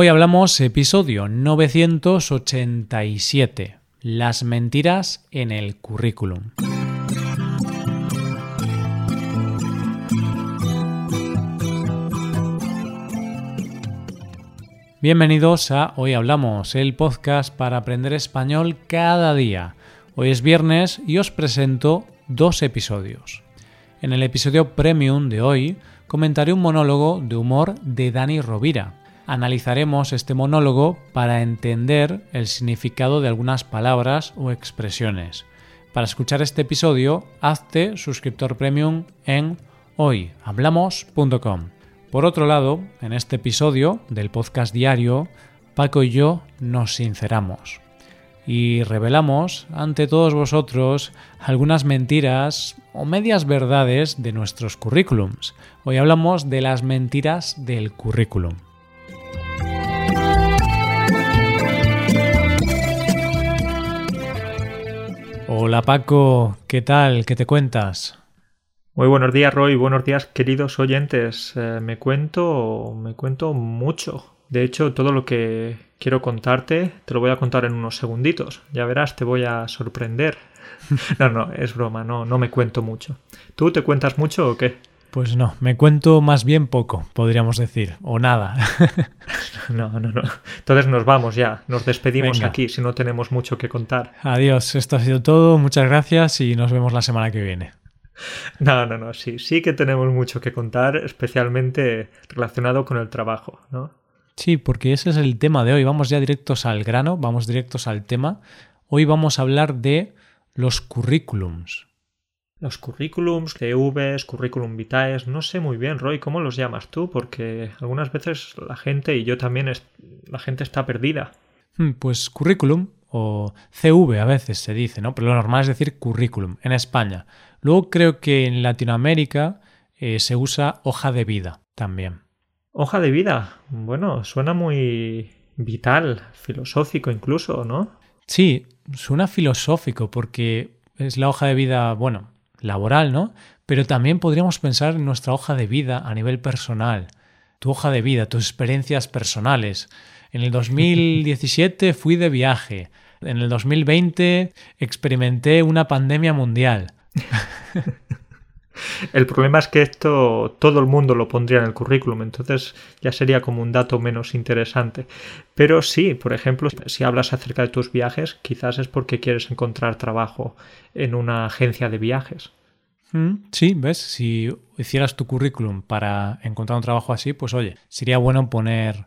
Hoy hablamos episodio 987, las mentiras en el currículum. Bienvenidos a Hoy Hablamos, el podcast para aprender español cada día. Hoy es viernes y os presento dos episodios. En el episodio premium de hoy comentaré un monólogo de humor de Dani Rovira analizaremos este monólogo para entender el significado de algunas palabras o expresiones. Para escuchar este episodio, hazte suscriptor premium en hoyhablamos.com. Por otro lado, en este episodio del podcast diario, Paco y yo nos sinceramos y revelamos ante todos vosotros algunas mentiras o medias verdades de nuestros currículums. Hoy hablamos de las mentiras del currículum. Hola Paco, ¿qué tal? ¿Qué te cuentas? Muy buenos días Roy, buenos días queridos oyentes. Eh, me cuento, me cuento mucho. De hecho, todo lo que quiero contarte te lo voy a contar en unos segunditos. Ya verás, te voy a sorprender. No, no, es broma, no, no me cuento mucho. ¿Tú te cuentas mucho o qué? Pues no, me cuento más bien poco, podríamos decir, o nada. no, no, no. Entonces nos vamos ya, nos despedimos aquí si no tenemos mucho que contar. Adiós, esto ha sido todo, muchas gracias y nos vemos la semana que viene. No, no, no, sí, sí que tenemos mucho que contar, especialmente relacionado con el trabajo, ¿no? Sí, porque ese es el tema de hoy. Vamos ya directos al grano, vamos directos al tema. Hoy vamos a hablar de los currículums los currículums, CVs, currículum vitae, no sé muy bien, Roy, ¿cómo los llamas tú? Porque algunas veces la gente, y yo también, la gente está perdida. Hmm, pues currículum o CV a veces se dice, ¿no? Pero lo normal es decir currículum en España. Luego creo que en Latinoamérica eh, se usa hoja de vida también. Hoja de vida, bueno, suena muy vital, filosófico incluso, ¿no? Sí, suena filosófico porque es la hoja de vida, bueno, laboral, ¿no? Pero también podríamos pensar en nuestra hoja de vida a nivel personal, tu hoja de vida, tus experiencias personales. En el 2017 fui de viaje, en el 2020 experimenté una pandemia mundial. El problema es que esto todo el mundo lo pondría en el currículum, entonces ya sería como un dato menos interesante. Pero sí, por ejemplo, si hablas acerca de tus viajes, quizás es porque quieres encontrar trabajo en una agencia de viajes. Mm, sí, ves, si hicieras tu currículum para encontrar un trabajo así, pues oye, sería bueno poner,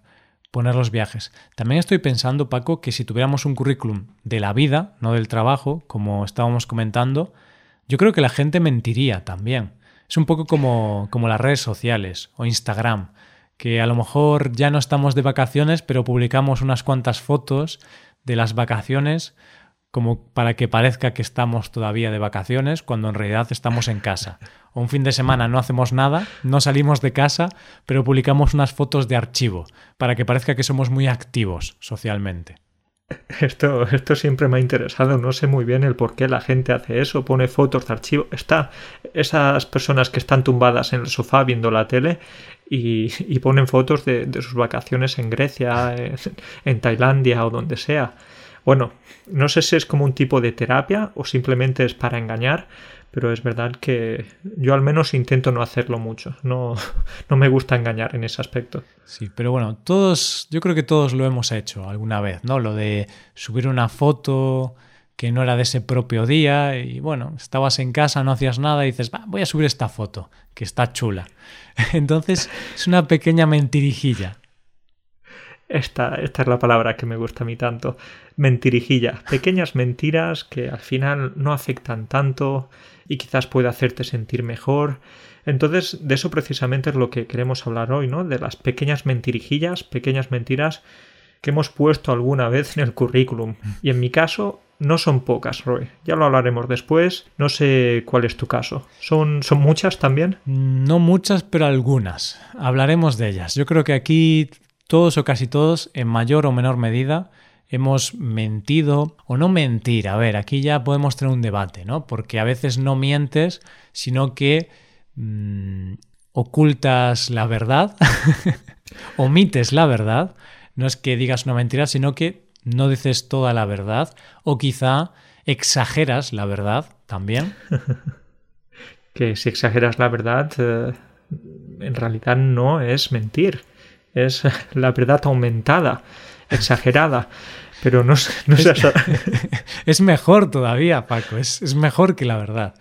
poner los viajes. También estoy pensando, Paco, que si tuviéramos un currículum de la vida, no del trabajo, como estábamos comentando, yo creo que la gente mentiría también. Es un poco como, como las redes sociales o Instagram, que a lo mejor ya no estamos de vacaciones, pero publicamos unas cuantas fotos de las vacaciones como para que parezca que estamos todavía de vacaciones cuando en realidad estamos en casa. O un fin de semana no hacemos nada, no salimos de casa, pero publicamos unas fotos de archivo para que parezca que somos muy activos socialmente. Esto, esto siempre me ha interesado, no sé muy bien el por qué la gente hace eso, pone fotos de archivo. Está esas personas que están tumbadas en el sofá viendo la tele y, ponen fotos de, sus vacaciones en Grecia, en Tailandia o donde sea. Bueno, no sé si es como un tipo de terapia o simplemente es para engañar, pero es verdad que yo al menos intento no hacerlo mucho. No, no me gusta engañar en ese aspecto. Sí, pero bueno, todos, yo creo que todos lo hemos hecho alguna vez, ¿no? Lo de subir una foto que no era de ese propio día y bueno, estabas en casa, no hacías nada y dices, voy a subir esta foto, que está chula. Entonces es una pequeña mentirijilla. Esta, esta es la palabra que me gusta a mí tanto. Mentirijilla. Pequeñas mentiras que al final no afectan tanto y quizás puede hacerte sentir mejor. Entonces, de eso precisamente es lo que queremos hablar hoy, ¿no? De las pequeñas mentirijillas, pequeñas mentiras que hemos puesto alguna vez en el currículum. Y en mi caso, no son pocas, Roy. Ya lo hablaremos después. No sé cuál es tu caso. ¿Son, son muchas también? No muchas, pero algunas. Hablaremos de ellas. Yo creo que aquí todos o casi todos, en mayor o menor medida, hemos mentido o no mentir. A ver, aquí ya podemos tener un debate, ¿no? Porque a veces no mientes, sino que mm, ocultas la verdad, omites la verdad. no es que digas una mentira, sino que no dices toda la verdad o quizá exageras la verdad también. que si exageras la verdad, eh, en realidad no es mentir, es la verdad aumentada, exagerada. Pero no, no es, es, mejor todavía, Paco, es, es mejor que la verdad.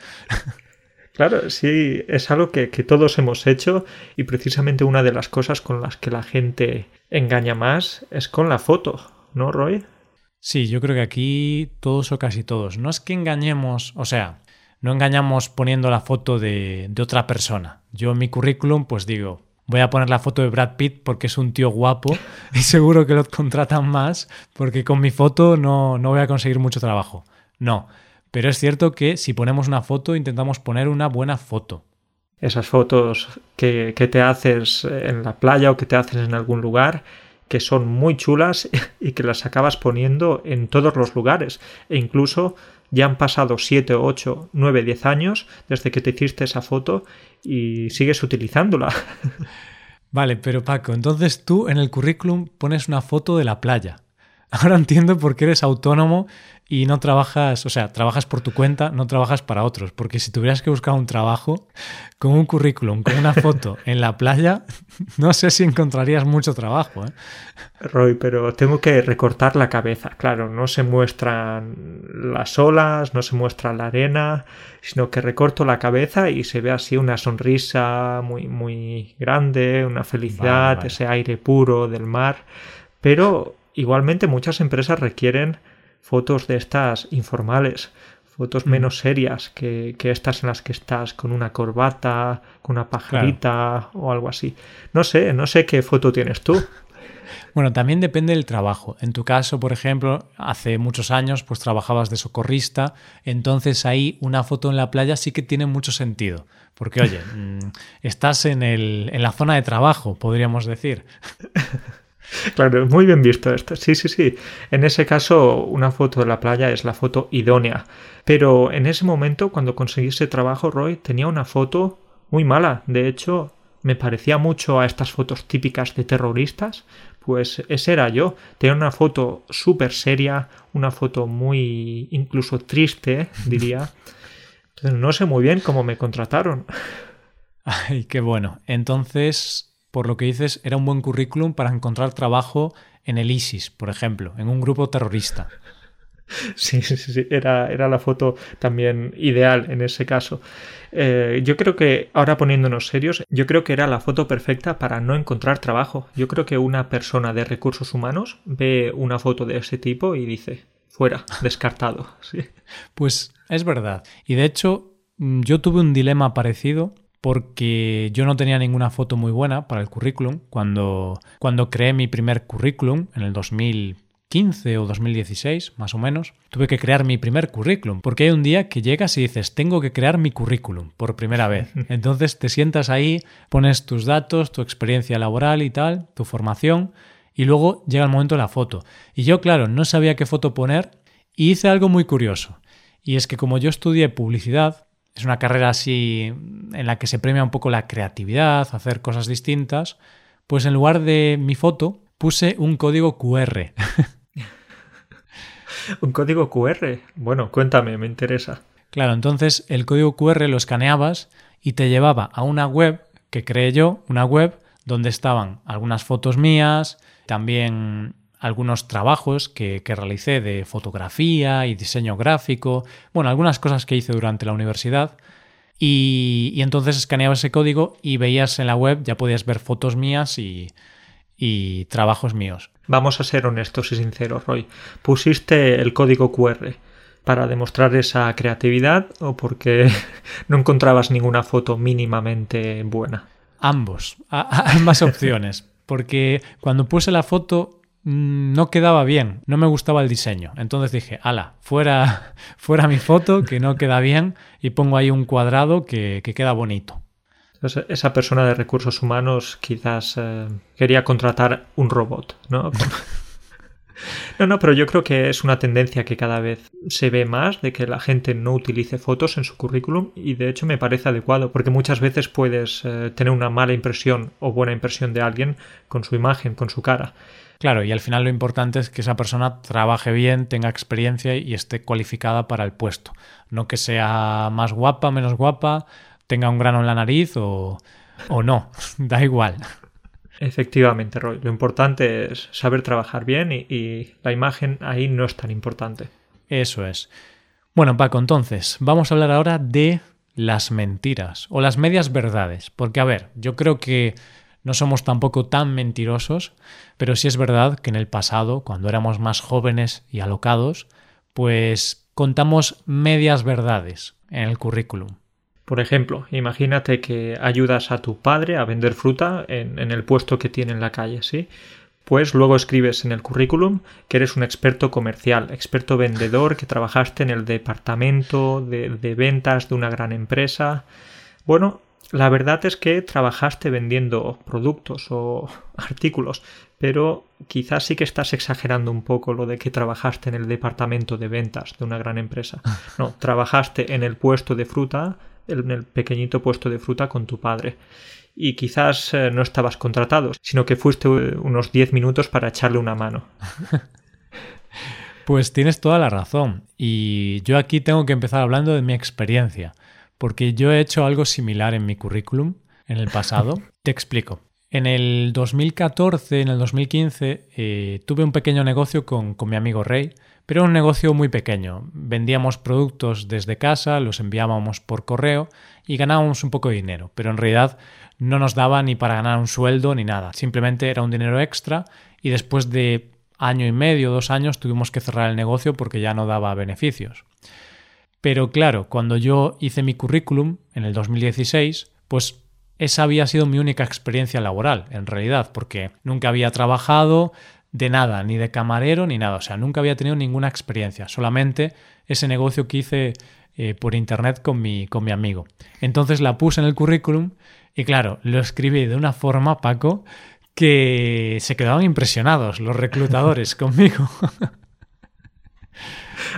Claro, sí, es algo que, todos hemos hecho y precisamente una de las cosas con las que la gente engaña más es con la foto, ¿no, Roy? Sí, yo creo que aquí todos o casi todos. No es que engañemos, o sea, no engañamos poniendo la foto de, de otra persona. Yo en mi currículum pues digo, voy a poner la foto de Brad Pitt porque es un tío guapo y seguro que lo contratan más porque con mi foto no, no voy a conseguir mucho trabajo. No, pero es cierto que si ponemos una foto, intentamos poner una buena foto. Esas fotos que, te haces en la playa o que te haces en algún lugar, que son muy chulas y que las acabas poniendo en todos los lugares. E incluso ya han pasado 7, 8, 9, 10 años desde que te hiciste esa foto y sigues utilizándola. Vale, pero Paco, entonces tú en el currículum pones una foto de la playa. Ahora entiendo por qué eres autónomo y no trabajas, o sea, trabajas por tu cuenta, no trabajas para otros. Porque si tuvieras que buscar un trabajo con un currículum, con una foto en la playa, no sé si encontrarías mucho trabajo. ¿eh? Roy, pero tengo que recortar la cabeza. Claro, no se muestran las olas, no se muestra la arena, sino que recorto la cabeza y se ve así una sonrisa muy, muy grande, una felicidad, ese aire puro del mar. Pero igualmente muchas empresas requieren fotos de estas informales, fotos mm. menos serias que, estas en las que estás con una corbata, con una pajarita o algo así. No sé, no sé qué foto tienes tú. Bueno, también depende del trabajo. En tu caso, por ejemplo, hace muchos años pues trabajabas de socorrista, entonces ahí una foto en la playa sí que tiene mucho sentido. Porque, oye, mm, estás en, el, en la zona de trabajo, podríamos decir. Claro, muy bien visto esto. Sí, sí, sí. En ese caso, una foto de la playa es la foto idónea. Pero en ese momento, cuando conseguí ese trabajo, Roy tenía una foto muy mala. De hecho, me parecía mucho a estas fotos típicas de terroristas. Pues ese era yo. Tenía una foto súper seria, una foto muy incluso triste, diría. No sé muy bien cómo me contrataron. Ay, qué bueno. Entonces, por lo que dices, era un buen currículum para encontrar trabajo en el ISIS, por ejemplo, en un grupo terrorista. Sí, sí, sí, era, era la foto también ideal en ese caso. Eh, yo creo que, ahora poniéndonos serios, yo creo que era la foto perfecta para no encontrar trabajo. Yo creo que una persona de recursos humanos ve una foto de ese tipo y dice, fuera, descartado. Sí. Pues es verdad. Y de hecho, mm, yo tuve un dilema parecido porque yo no tenía ninguna foto muy buena para el currículum. Cuando, cuando creé mi primer currículum en el 2015 o 2016, más o menos, tuve que crear mi primer currículum, porque hay un día que llegas y dices, tengo que crear mi currículum por primera vez. Entonces te sientas ahí, pones tus datos, tu experiencia laboral y tal, tu formación, y luego llega el momento de la foto. Y yo, claro, no sabía qué foto poner y hice algo muy curioso. Y es que como yo estudié publicidad, es una carrera así en la que se premia un poco la creatividad, hacer cosas distintas, pues en lugar de mi foto puse un código QR. ¿Un código QR? Bueno, cuéntame, me interesa. Claro, entonces el código QR lo escaneabas y te llevaba a una web que creé yo, una web donde estaban algunas fotos mías, también algunos trabajos que, realicé de fotografía y diseño gráfico, bueno, algunas cosas que hice durante la universidad. Y, entonces escaneaba ese código y veías en la web, ya podías ver fotos mías y, y trabajos míos. Vamos a ser honestos y sinceros, Roy. ¿Pusiste el código QR para demostrar esa creatividad o porque no encontrabas ninguna foto mínimamente buena? Ambos, ambas opciones. Porque cuando puse la foto no quedaba bien, no me gustaba el diseño. Entonces dije, ala, fuera, fuera mi foto, que no queda bien, y pongo ahí un cuadrado que, queda bonito. esa persona de recursos humanos quizás eh, quería contratar un robot, ¿no? No, no, pero yo creo que es una tendencia que cada vez se ve más de que la gente no utilice fotos en su currículum y de hecho me parece adecuado porque muchas veces puedes eh, tener una mala impresión o buena impresión de alguien con su imagen, con su cara. Claro, y al final lo importante es que esa persona trabaje bien, tenga experiencia y esté cualificada para el puesto. No que sea más guapa, menos guapa, tenga un grano en la nariz o, o no, da igual. Efectivamente, Roy. Lo importante es saber trabajar bien y, y, la imagen ahí no es tan importante. Eso es. Bueno, Paco, entonces, vamos a hablar ahora de las mentiras o las medias verdades. Porque, a ver, yo creo que no somos tampoco tan mentirosos, pero sí es verdad que en el pasado, cuando éramos más jóvenes y alocados, pues contamos medias verdades en el currículum. Por ejemplo, imagínate que ayudas a tu padre a vender fruta en, el puesto que tiene en la calle, ¿sí? Pues luego escribes en el currículum que eres un experto comercial, experto vendedor, que trabajaste en el departamento de, de ventas de una gran empresa. Bueno, la verdad es que trabajaste vendiendo productos o artículos, pero quizás sí que estás exagerando un poco lo de que trabajaste en el departamento de ventas de una gran empresa. No, trabajaste en el puesto de fruta, en el pequeñito puesto de fruta con tu padre. Y quizás eh, no estabas contratado, sino que fuiste eh, unos 10 minutos para echarle una mano. Pues tienes toda la razón. Y yo aquí tengo que empezar hablando de mi experiencia porque yo he hecho algo similar en mi currículum en el pasado. Te explico. En el 2014, en el 2015, eh, tuve un pequeño negocio con, con mi amigo Rey, pero un negocio muy pequeño. Vendíamos productos desde casa, los enviábamos por correo y ganábamos un poco de dinero, pero en realidad no nos daba ni para ganar un sueldo ni nada. Simplemente era un dinero extra y después de año y medio, dos años, tuvimos que cerrar el negocio porque ya no daba beneficios. Pero claro, cuando yo hice mi currículum en el 2016, pues esa había sido mi única experiencia laboral, en realidad, porque nunca había trabajado de nada, ni de camarero, ni nada. O sea, nunca había tenido ninguna experiencia, solamente ese negocio que hice eh, por internet con mi, con mi amigo. Entonces la puse en el currículum y claro, lo escribí de una forma, Paco, que se quedaban impresionados los reclutadores conmigo.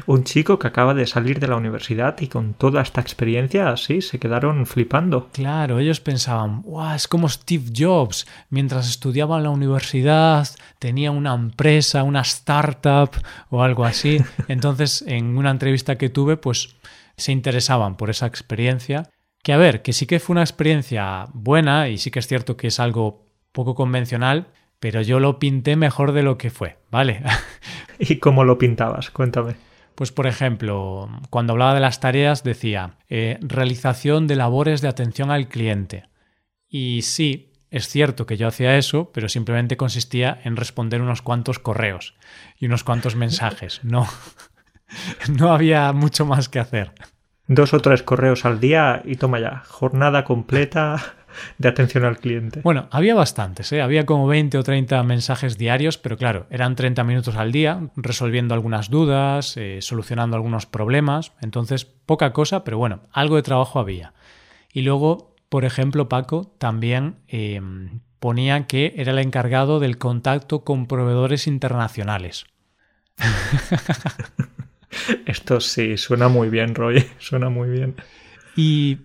Un chico que acaba de salir de la universidad y con toda esta experiencia así se quedaron flipando. Claro, ellos pensaban, wow, es como Steve Jobs, mientras estudiaba en la universidad tenía una empresa, una startup o algo así. Entonces, en una entrevista que tuve, pues se interesaban por esa experiencia. Que a ver, que sí que fue una experiencia buena y sí que es cierto que es algo poco convencional, pero yo lo pinté mejor de lo que fue, ¿vale? ¿Y cómo lo pintabas? Cuéntame. Pues por ejemplo, cuando hablaba de las tareas decía eh, realización de labores de atención al cliente. Y sí, es cierto que yo hacía eso, pero simplemente consistía en responder unos cuantos correos y unos cuantos mensajes. No, no había mucho más que hacer. Dos o tres correos al día y toma ya, jornada completa de atención al cliente. Bueno, había bastantes, ¿eh? había como 20 o 30 mensajes diarios, pero claro, eran 30 minutos al día, resolviendo algunas dudas, eh, solucionando algunos problemas, entonces poca cosa, pero bueno, algo de trabajo había. Y luego, por ejemplo, Paco también eh, ponía que era el encargado del contacto con proveedores internacionales. Esto sí, suena muy bien, Roy, suena muy bien. Y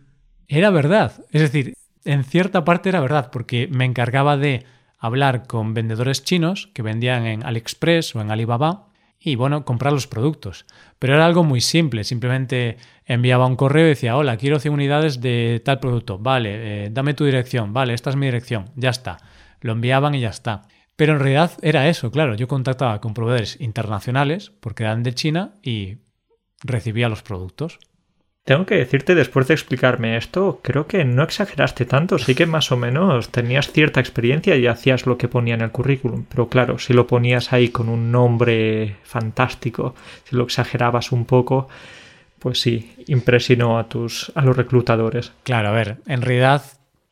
era verdad, es decir, en cierta parte era verdad, porque me encargaba de hablar con vendedores chinos que vendían en AliExpress o en Alibaba y bueno, comprar los productos. Pero era algo muy simple, simplemente enviaba un correo y decía, hola, quiero 100 unidades de tal producto, vale, eh, dame tu dirección, vale, esta es mi dirección, ya está. Lo enviaban y ya está. Pero en realidad era eso, claro, yo contactaba con proveedores internacionales, porque eran de China, y recibía los productos. Tengo que decirte, después de explicarme esto, creo que no exageraste tanto, sí que más o menos tenías cierta experiencia y hacías lo que ponía en el currículum, pero claro, si lo ponías ahí con un nombre fantástico, si lo exagerabas un poco, pues sí, impresionó a tus a los reclutadores. Claro, a ver, en realidad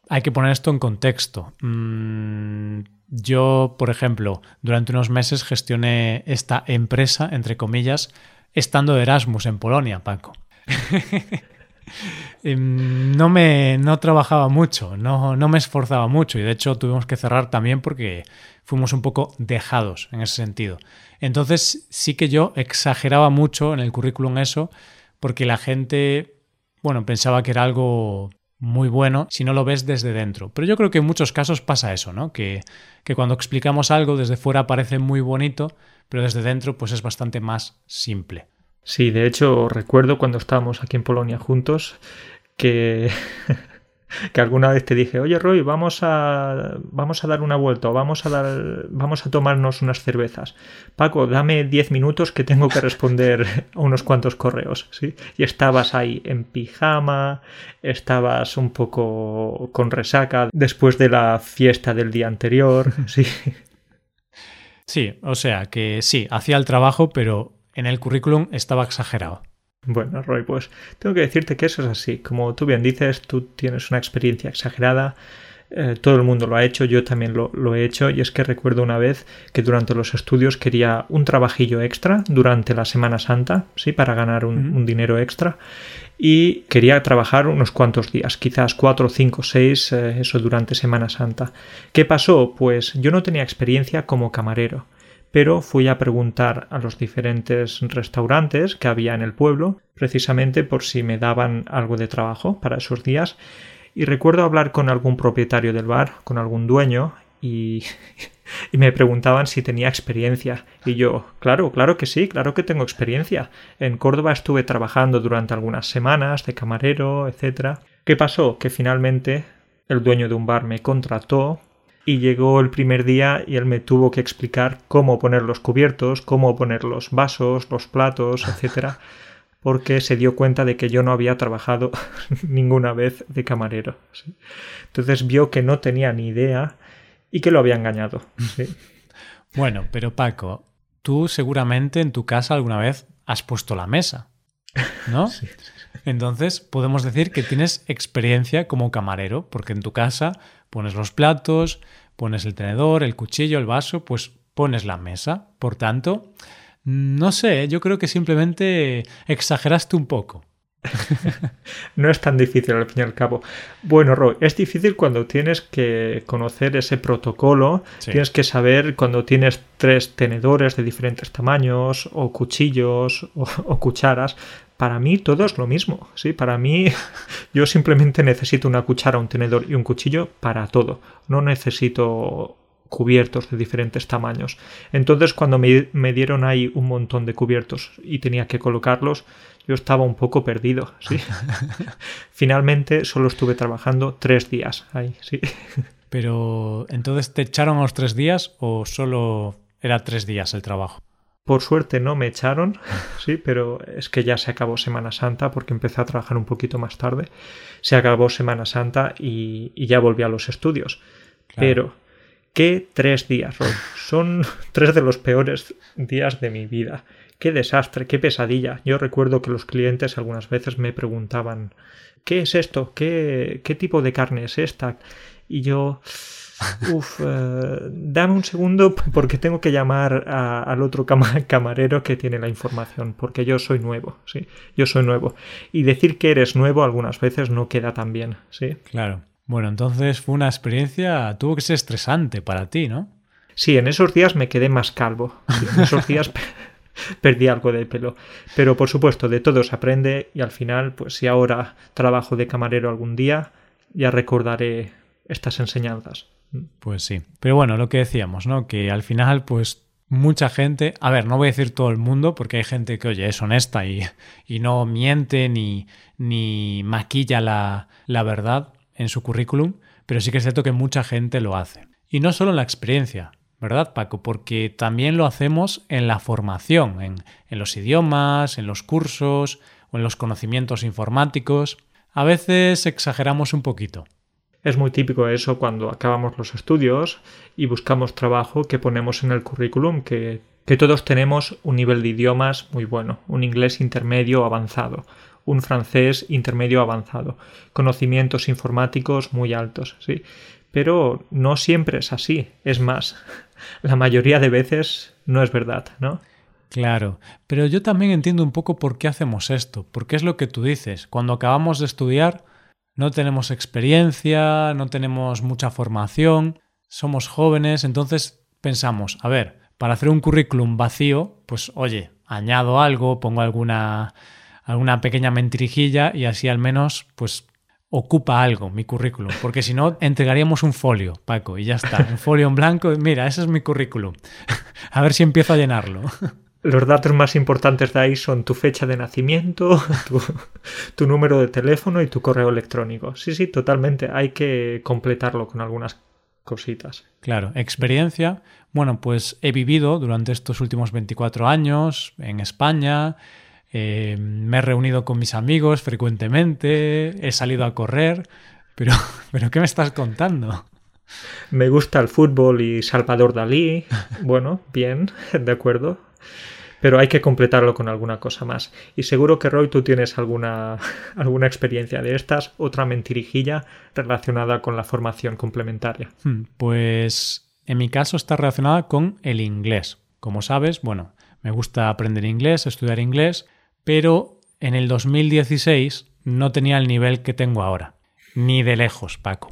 hay que poner esto en contexto. Mm, yo, por ejemplo, durante unos meses gestioné esta empresa, entre comillas, estando de Erasmus en Polonia, Paco. Em, no me no trabajaba mucho, no, no me esforzaba mucho y de hecho tuvimos que cerrar también porque fuimos un poco dejados en ese sentido. Entonces sí que yo exageraba mucho en el currículum eso porque la gente, bueno, pensaba que era algo muy bueno si no lo ves desde dentro. Pero yo creo que en muchos casos pasa eso, ¿no? Que, que cuando explicamos algo desde fuera parece muy bonito, pero desde dentro pues es bastante más simple. Sí, de hecho recuerdo cuando estábamos aquí en Polonia juntos que que alguna vez te dije, oye Roy, vamos a, vamos a dar una vuelta, vamos a, dar, vamos a tomarnos unas cervezas. Paco, dame 10 minutos que tengo que responder a unos cuantos correos. ¿sí? Y estabas ahí en pijama, estabas un poco con resaca después de la fiesta del día anterior. Sí. Sí, o sea que sí, hacía el trabajo, pero en el currículum estaba exagerado. Bueno, Roy, pues tengo que decirte que eso es así. Como tú bien dices, tú tienes una experiencia exagerada. Eh, todo el mundo lo ha hecho, yo también lo, he hecho y es que recuerdo una vez que durante los estudios quería un trabajillo extra durante la Semana Santa, sí, para ganar un, dinero extra y quería trabajar unos cuantos días, quizás cuatro, cinco, seis, eh, eso durante Semana Santa. ¿Qué pasó? Pues yo no tenía experiencia como camarero pero fui a preguntar a los diferentes restaurantes que había en el pueblo, precisamente por si me daban algo de trabajo para esos días, y recuerdo hablar con algún propietario del bar, con algún dueño, y, me preguntaban si tenía experiencia. Y yo, claro, claro que sí, claro que tengo experiencia. En Córdoba estuve trabajando durante algunas semanas de camarero, etc. ¿Qué pasó? Que finalmente el dueño de un bar me contrató y llegó el primer día y él me tuvo que explicar cómo poner los cubiertos, cómo poner los vasos, los platos, etcétera, porque se dio cuenta de que yo no había trabajado ninguna vez de camarero. Entonces vio que no tenía ni idea y que lo había engañado. Bueno, pero Paco, tú seguramente en tu casa alguna vez has puesto la mesa, ¿no? Entonces podemos decir que tienes experiencia como camarero, porque en tu casa Pones los platos, pones el tenedor, el cuchillo, el vaso, pues pones la mesa. Por tanto, no sé, yo creo que simplemente exageraste un poco. no es tan difícil al fin y al cabo. Bueno, Roy, es difícil cuando tienes que conocer ese protocolo, tienes que saber cuando tienes tres tenedores de diferentes tamaños o cuchillos o cucharas, para mí todo es lo mismo. Sí, para mí yo simplemente necesito una cuchara, un tenedor y un cuchillo para todo. No necesito cubiertos de diferentes tamaños. Entonces cuando me, dieron ahí un montón de cubiertos y tenía que colocarlos, yo estaba un poco perdido. ¿sí? Finalmente solo estuve trabajando tres días ahí. Sí. Pero entonces te echaron a los tres días o solo era tres días el trabajo? Por suerte no me echaron, sí, pero es que ya se acabó Semana Santa porque empecé a trabajar un poquito más tarde. Se acabó Semana Santa y, ya volví a los estudios. Pero, ¿qué tres días, Son tres de los peores días de mi vida. Qué desastre, qué pesadilla. Yo recuerdo que los clientes algunas veces me preguntaban ¿qué es esto? ¿Qué, qué tipo de carne es esta? Y yo Uf, eh, dame un segundo porque tengo que llamar al otro camarero que tiene la información, porque yo soy nuevo, sí, yo soy nuevo. Y decir que eres nuevo algunas veces no queda tan bien, sí. Claro. Bueno, entonces fue una experiencia, tuvo que ser estresante para ti, ¿no? Sí, en esos días me quedé más calvo. en esos días perdí algo de pelo. Pero por supuesto, de todo se aprende y al final, pues si ahora trabajo de camarero algún día, ya recordaré estas enseñanzas. Pues sí. Pero bueno, lo que decíamos, ¿no? Que al final, pues mucha gente, a ver, no voy a decir todo el mundo, porque hay gente que, oye, es honesta y, no miente ni, maquilla la, la verdad en su currículum, pero sí que es cierto que mucha gente lo hace. Y no solo en la experiencia, ¿verdad, Paco? Porque también lo hacemos en la formación, en, en, los idiomas, en los cursos o en los conocimientos informáticos. A veces exageramos un poquito. Es muy típico eso cuando acabamos los estudios y buscamos trabajo que ponemos en el currículum que, que todos tenemos un nivel de idiomas muy bueno, un inglés intermedio avanzado, un francés intermedio avanzado, conocimientos informáticos muy altos, sí. Pero no siempre es así. Es más, la mayoría de veces no es verdad, ¿no? Claro, pero yo también entiendo un poco por qué hacemos esto, porque es lo que tú dices. Cuando acabamos de estudiar, no tenemos experiencia, no tenemos mucha formación, somos jóvenes, entonces pensamos, a ver, para hacer un currículum vacío, pues oye, añado algo, pongo alguna, alguna pequeña mentirijilla y así al menos pues ocupa algo mi currículum, porque si no entregaríamos un folio, Paco, y ya está, un folio en blanco, mira, ese es mi currículum. a ver si empiezo a llenarlo. Los datos más importantes de ahí son tu fecha de nacimiento, tu, tu, número de teléfono y tu correo electrónico. Sí, sí, totalmente. Hay que completarlo con algunas cositas. Claro, experiencia. Bueno, pues he vivido durante estos últimos 24 años en España, eh, me he reunido con mis amigos frecuentemente, he salido a correr, pero, pero ¿qué me estás contando? Me gusta el fútbol y Salvador Dalí. Bueno, bien, de acuerdo. Pero hay que completarlo con alguna cosa más. Y seguro que Roy, tú tienes alguna, alguna experiencia de estas, otra mentirijilla relacionada con la formación complementaria. Hmm, pues en mi caso está relacionada con el inglés. Como sabes, bueno, me gusta aprender inglés, estudiar inglés, pero en el 2016 no tenía el nivel que tengo ahora. Ni de lejos, Paco.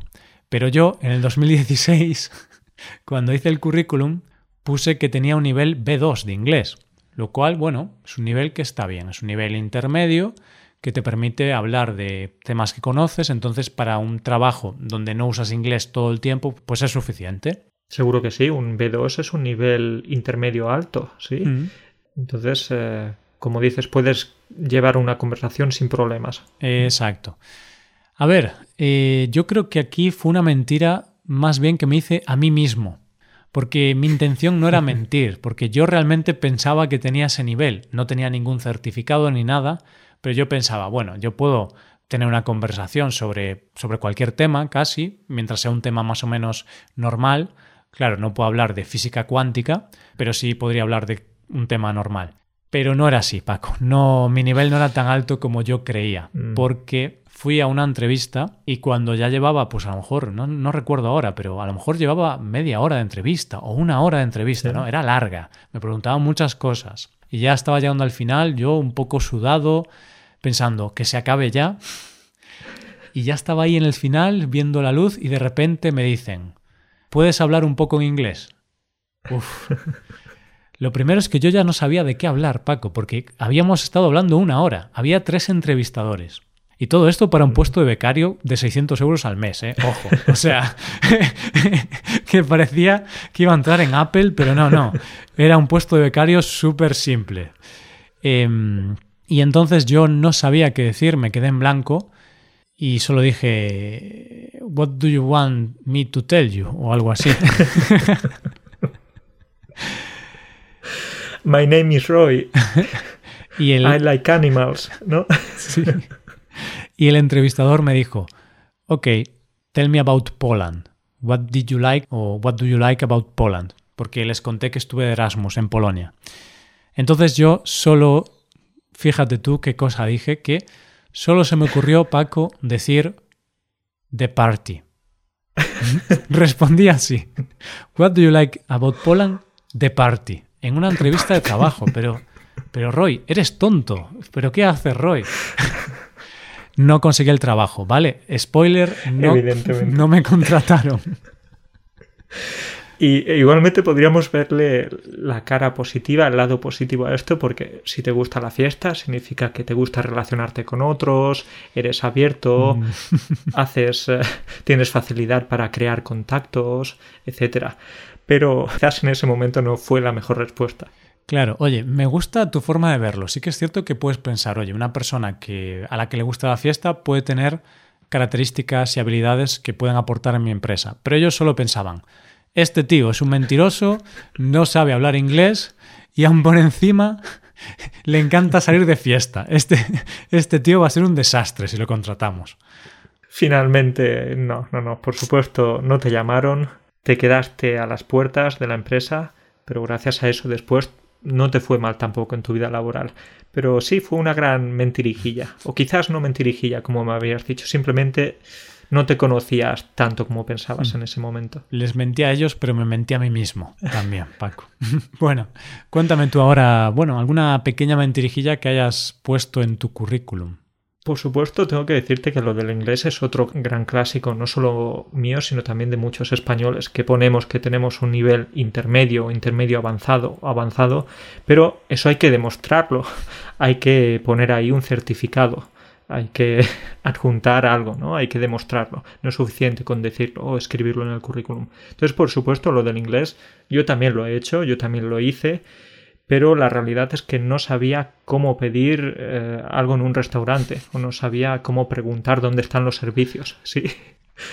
Pero yo, en el 2016, cuando hice el currículum, puse que tenía un nivel B2 de inglés. Lo cual, bueno, es un nivel que está bien, es un nivel intermedio que te permite hablar de temas que conoces, entonces para un trabajo donde no usas inglés todo el tiempo, pues es suficiente. Seguro que sí, un B2 es un nivel intermedio alto, ¿sí? Mm. Entonces, eh, como dices, puedes llevar una conversación sin problemas. Exacto. A ver, eh, yo creo que aquí fue una mentira más bien que me hice a mí mismo porque mi intención no era mentir, porque yo realmente pensaba que tenía ese nivel, no tenía ningún certificado ni nada, pero yo pensaba, bueno, yo puedo tener una conversación sobre, sobre cualquier tema, casi, mientras sea un tema más o menos normal. Claro, no puedo hablar de física cuántica, pero sí podría hablar de un tema normal. Pero no era así, Paco. No, mi nivel no era tan alto como yo creía, mm. porque fui a una entrevista y cuando ya llevaba, pues a lo mejor, no, recuerdo ahora, pero a lo mejor llevaba media hora de entrevista o una hora de entrevista, ¿no? Era larga, me preguntaban muchas cosas. Y ya estaba llegando al final, yo un poco sudado, pensando que se acabe ya. Y ya estaba ahí en el final, viendo la luz, y de repente me dicen, ¿puedes hablar un poco en inglés? Uf. Lo primero es que yo ya no sabía de qué hablar, Paco, porque habíamos estado hablando una hora, había tres entrevistadores. Y todo esto para un mm. puesto de becario de 600 euros al mes, ¿eh? Ojo. O sea, que parecía que iba a entrar en Apple, pero no, no. Era un puesto de becario súper simple. Em, y entonces yo no sabía qué decir, me quedé en blanco y solo dije, What do you want me to tell you? o algo así. My name is Roy. y el... I like animals, ¿no? sí. Y el entrevistador me dijo, ok, tell me about Poland. What did you like o what do you like about Poland? Porque les conté que estuve de Erasmus en Polonia. Entonces yo solo, fíjate tú qué cosa dije, que solo se me ocurrió, Paco, decir the party. Respondí así. What do you like about Poland? The party. En una entrevista de trabajo, pero, pero Roy, eres tonto. ¿Pero qué hace Roy? No conseguí el trabajo, ¿vale? Spoiler, no, no me contrataron. Y e igualmente podríamos verle la cara positiva, el lado positivo a esto, porque si te gusta la fiesta, significa que te gusta relacionarte con otros, eres abierto, mm. haces, eh, tienes facilidad para crear contactos, etc. Pero quizás en ese momento no fue la mejor respuesta. Claro, oye, me gusta tu forma de verlo. Sí que es cierto que puedes pensar, oye, una persona que, a la que le gusta la fiesta puede tener características y habilidades que pueden aportar en mi empresa. Pero ellos solo pensaban, este tío es un mentiroso, no sabe hablar inglés y aún por encima le encanta salir de fiesta. Este, este tío va a ser un desastre si lo contratamos. Finalmente, no, no, no, por supuesto, no te llamaron, te quedaste a las puertas de la empresa, pero gracias a eso después no te fue mal tampoco en tu vida laboral. Pero sí fue una gran mentirijilla. O quizás no mentirijilla, como me habías dicho. Simplemente no te conocías tanto como pensabas mm. en ese momento. Les mentí a ellos, pero me mentí a mí mismo también, Paco. bueno, cuéntame tú ahora, bueno, alguna pequeña mentirijilla que hayas puesto en tu currículum. Por supuesto, tengo que decirte que lo del inglés es otro gran clásico, no solo mío, sino también de muchos españoles, que ponemos que tenemos un nivel intermedio, intermedio avanzado, avanzado, pero eso hay que demostrarlo, hay que poner ahí un certificado. hay que adjuntar algo, ¿no? Hay que demostrarlo. No es suficiente con decirlo o escribirlo en el currículum. Entonces, por supuesto, lo del inglés, yo también lo he hecho, yo también lo hice, pero la realidad es que no sabía cómo pedir eh, algo en un restaurante o no sabía cómo preguntar dónde están los servicios, ¿sí?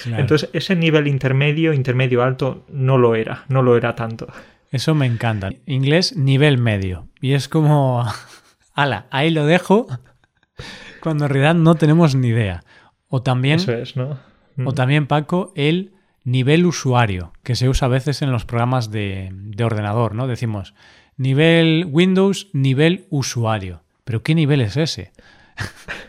Entonces, ese nivel intermedio, intermedio alto, no lo era, no lo era tanto. Eso me encanta. Inglés nivel medio. Y es como, ala, ahí lo dejo, cuando en realidad no tenemos ni idea. O también, Eso es, ¿no? o Mm. también Paco, el nivel usuario, que se usa a veces en los programas de, de ordenador, ¿no? Decimos nivel Windows, nivel usuario. ¿Pero qué nivel es ese?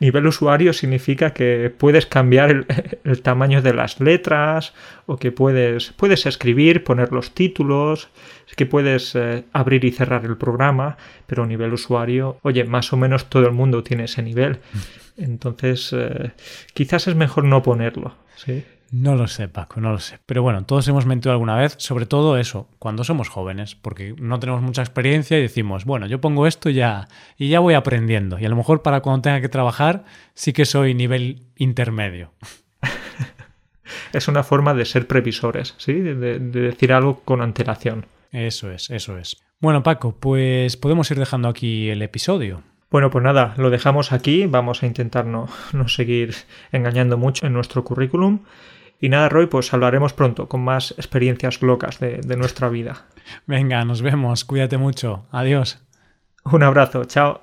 Nivel usuario significa que puedes cambiar el, el tamaño de las letras o que puedes, puedes escribir, poner los títulos, que puedes eh, abrir y cerrar el programa, pero nivel usuario, oye, más o menos todo el mundo tiene ese nivel. Entonces, eh, quizás es mejor no ponerlo. ¿sí? No lo sé, Paco, no lo sé. Pero bueno, todos hemos mentido alguna vez, sobre todo eso, cuando somos jóvenes, porque no tenemos mucha experiencia y decimos, bueno, yo pongo esto ya y ya voy aprendiendo. Y a lo mejor para cuando tenga que trabajar sí que soy nivel intermedio. Es una forma de ser previsores, ¿sí? de, de decir algo con antelación. Eso es, eso es. Bueno, Paco, pues podemos ir dejando aquí el episodio. Bueno, pues nada, lo dejamos aquí. Vamos a intentar no, no seguir engañando mucho en nuestro currículum. Y nada, Roy, pues hablaremos pronto con más experiencias locas de, de nuestra vida. Venga, nos vemos. Cuídate mucho. Adiós. Un abrazo, chao.